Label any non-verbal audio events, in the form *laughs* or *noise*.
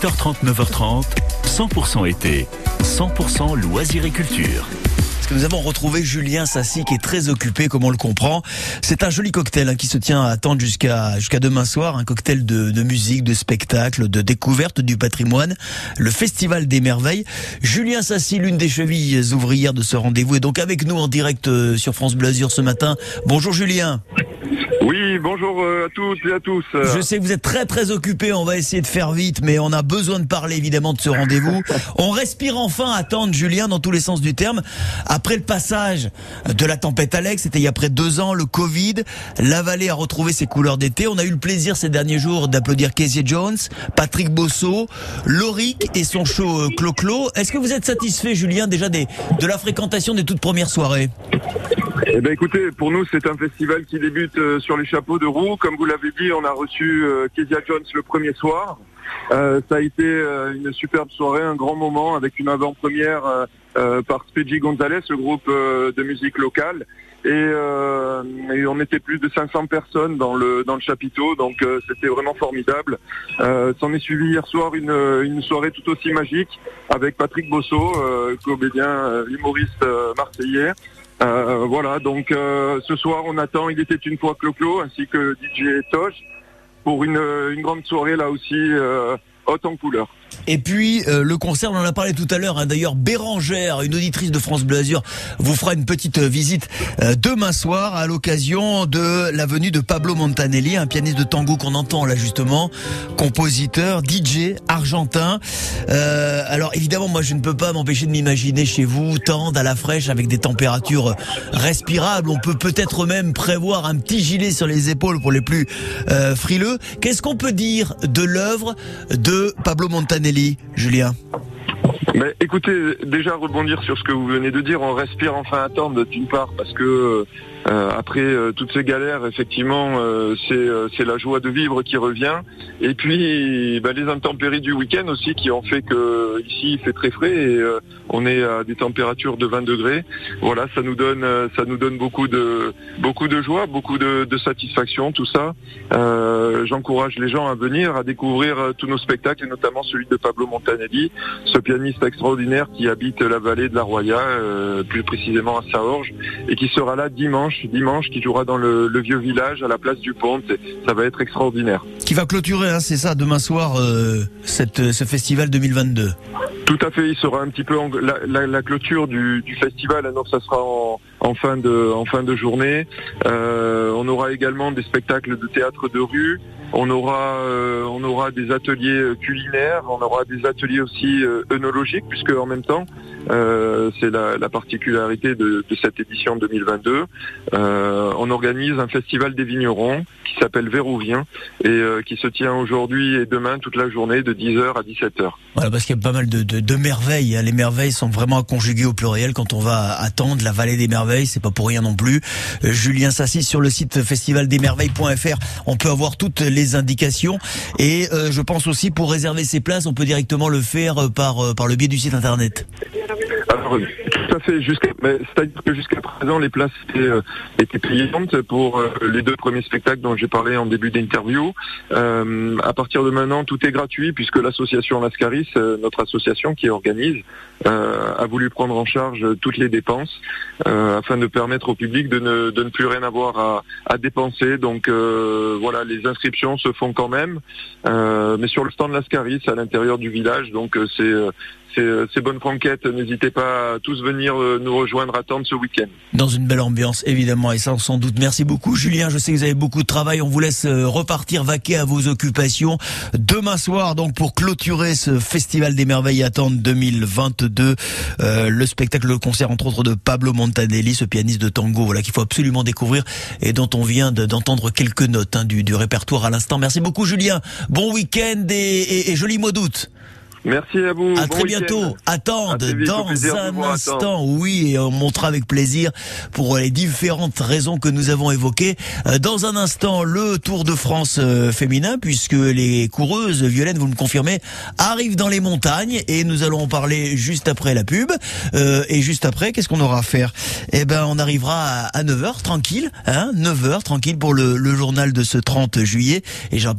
8h30, 9h30, 100% été, 100% loisirs et culture. Nous avons retrouvé Julien Sassi qui est très occupé, comme on le comprend. C'est un joli cocktail hein, qui se tient à attendre jusqu'à demain soir, un cocktail de, musique, de spectacle, de découverte du patrimoine, le Festival des Merveilles. Julien Sassi, l'une des chevilles ouvrières de ce rendez-vous, est donc avec nous en direct euh, sur France Bleu Azur ce matin. Bonjour Julien. Oui, bonjour euh, à toutes et à tous. Je sais que vous êtes très très occupé, on va essayer de faire vite, mais on a besoin de parler évidemment de ce rendez-vous. *laughs* On respire enfin attendre Julien dans tous les sens du terme. Après le passage de la tempête Alex, c'était il y a près de deux ans, le Covid, la vallée a retrouvé ses couleurs d'été. On a eu le plaisir ces derniers jours d'applaudir Casey Jones, Patrick Bosso, Loric et son show euh, Clo-Clo. Est-ce que vous êtes satisfait Julien déjà des, de la fréquentation des toutes premières soirées? Eh ben écoutez, pour nous c'est un festival qui débute euh, sur les chapeaux de roue. Comme vous l'avez dit, on a reçu euh, Kezia Jones le premier soir. Euh, ça a été une superbe soirée, un grand moment avec une avant-première par Spedji Gonzalez, le groupe de musique locale. Et, et, on était plus de 500 personnes dans le dans le chapiteau, donc c'était vraiment formidable. S'en est suivi hier soir une, une soirée tout aussi magique avec Patrick Bosso, comédien humoriste marseillais. Euh, voilà, donc euh, ce soir on attend Il était une fois Clo-Clo ainsi que DJ Tosh pour une, une grande soirée là aussi euh, haute en couleur. Et puis euh, le concert, on en a parlé tout à l'heure. Hein, D'ailleurs, Bérangère, une auditrice de France Bleu vous fera une petite euh, visite euh, demain soir à l'occasion de la venue de Pablo Montanelli, un pianiste de tango qu'on entend là justement, compositeur, DJ argentin. Euh, alors évidemment, moi je ne peux pas m'empêcher de m'imaginer chez vous tendre à la fraîche avec des températures respirables. On peut peut-être même prévoir un petit gilet sur les épaules pour les plus euh, frileux. Qu'est-ce qu'on peut dire de l'œuvre de Pablo Montanelli? Julien écoutez, déjà rebondir sur ce que vous venez de dire, on respire enfin attendre d'une part parce que euh, après euh, toutes ces galères, effectivement, euh, c'est la joie de vivre qui revient. Et puis bah, les intempéries du week-end aussi qui ont fait que ici il fait très frais et on est à des températures de 20 degrés. Voilà, ça nous donne ça nous donne beaucoup de beaucoup de joie, beaucoup de, de satisfaction, tout ça. J'encourage les gens à venir, à découvrir tous nos spectacles et notamment celui de Pablo Montanelli, ce pianiste extraordinaire qui habite la vallée de la Roya, plus précisément à Saorge, et qui sera là dimanche dimanche, qui jouera dans le, vieux village à la place du Pont. Ça va être extraordinaire. Qui va clôturer, hein, c'est ça, demain soir, euh, cette, ce festival 2022. Tout à fait, il sera un petit peu la, clôture du, festival, alors ça sera en, fin de en fin de journée. Euh, on aura également des spectacles de théâtre de rue. On aura euh, on aura des ateliers culinaires, on aura des ateliers aussi œnologiques puisque en même temps c'est la, particularité de, cette édition 2022. on organise un festival des vignerons qui s'appelle Vérouvien et qui se tient aujourd'hui et demain toute la journée de 10h à 17h. Voilà parce qu'il y a pas mal de de, merveilles. Hein. Les merveilles sont vraiment conjuguées au pluriel quand on va attendre la vallée des merveilles. C'est pas pour rien non plus. Euh, Julien Sassi sur le site festivaldesmerveilles.fr, on peut avoir toutes les indications. Et euh, je pense aussi pour réserver ses places, on peut directement le faire euh, par le biais du site internet. Tout à fait. Jusqu'à, c'est-à-dire que jusqu'à présent, les places étaient, euh, étaient payantes pour euh, les deux premiers spectacles dont j'ai parlé en début d'interview. Euh, à partir de maintenant, tout est gratuit puisque l'association Lascaris, notre association qui organise, a voulu prendre en charge toutes les dépenses afin de permettre au public de ne, de ne plus rien avoir à, dépenser. Donc voilà, les inscriptions se font quand même, mais sur le stand Lascaris à l'intérieur du village. Donc c'est euh, ces, bonnes franquettes. N'hésitez pas à tous venir euh, nous rejoindre, attendre ce week-end. Dans une belle ambiance, évidemment, et ça sans doute. Merci beaucoup, Julien. Je sais que vous avez beaucoup de travail. On vous laisse euh, repartir, vaquer à vos occupations. Demain soir, donc, pour clôturer ce Festival des Merveilles attendre 2022, le spectacle, le concert, entre autres, de Pablo Montanelli, ce pianiste de tango, voilà, qu'il faut absolument découvrir et dont on vient d'entendre quelques notes hein, du, du, répertoire à l'instant. Merci beaucoup, Julien. Bon week-end et, et joli mois d'août. Merci à vous. À très bientôt. Attendre dans un instant. Oui, et on montrera avec plaisir pour les différentes raisons que nous avons évoquées. Euh, dans un instant, le Tour de France euh, féminin, puisque les coureuses, Violaine, vous me confirmez, arrivent dans les montagnes et nous allons en parler juste après la pub. Euh, et juste après, qu'est-ce qu'on aura à faire? Eh ben, on arrivera à 9h tranquille, hein, 9h tranquille pour le, le journal de ce 30 juillet. Et j'appelle